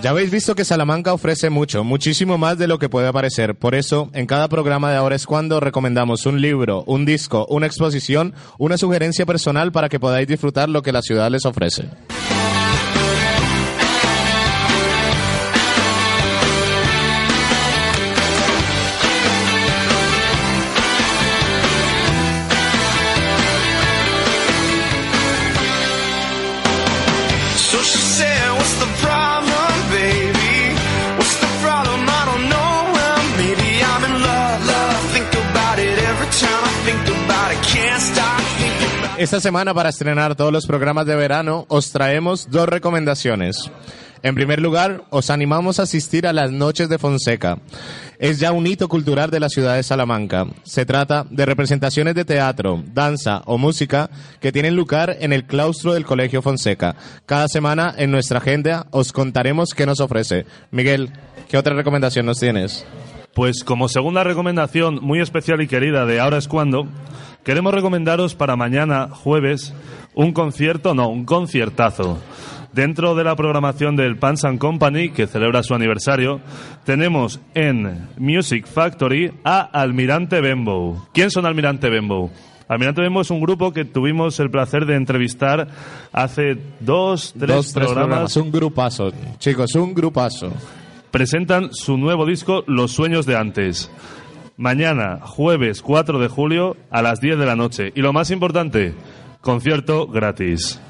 Ya habéis visto que Salamanca ofrece mucho, muchísimo más de lo que puede parecer. Por eso, en cada programa de ahora es cuando recomendamos un libro, un disco, una exposición, una sugerencia personal para que podáis disfrutar lo que la ciudad les ofrece. Esta semana, para estrenar todos los programas de verano, os traemos dos recomendaciones. En primer lugar, os animamos a asistir a las Noches de Fonseca. Es ya un hito cultural de la ciudad de Salamanca. Se trata de representaciones de teatro, danza o música que tienen lugar en el claustro del Colegio Fonseca. Cada semana en nuestra agenda os contaremos qué nos ofrece. Miguel, ¿qué otra recomendación nos tienes? Pues como segunda recomendación muy especial y querida de Ahora es cuando, queremos recomendaros para mañana, jueves, un concierto, no, un conciertazo. Dentro de la programación del Pans and Company, que celebra su aniversario, tenemos en Music Factory a Almirante Bembo. ¿Quién son Almirante Bembo? Almirante Bembo es un grupo que tuvimos el placer de entrevistar hace dos, tres, Dos, tres programas. Un grupazo. Chicos, un grupazo. Presentan su nuevo disco Los Sueños de Antes. Mañana, jueves 4 de julio, a las 10 de la noche. Y lo más importante, concierto gratis.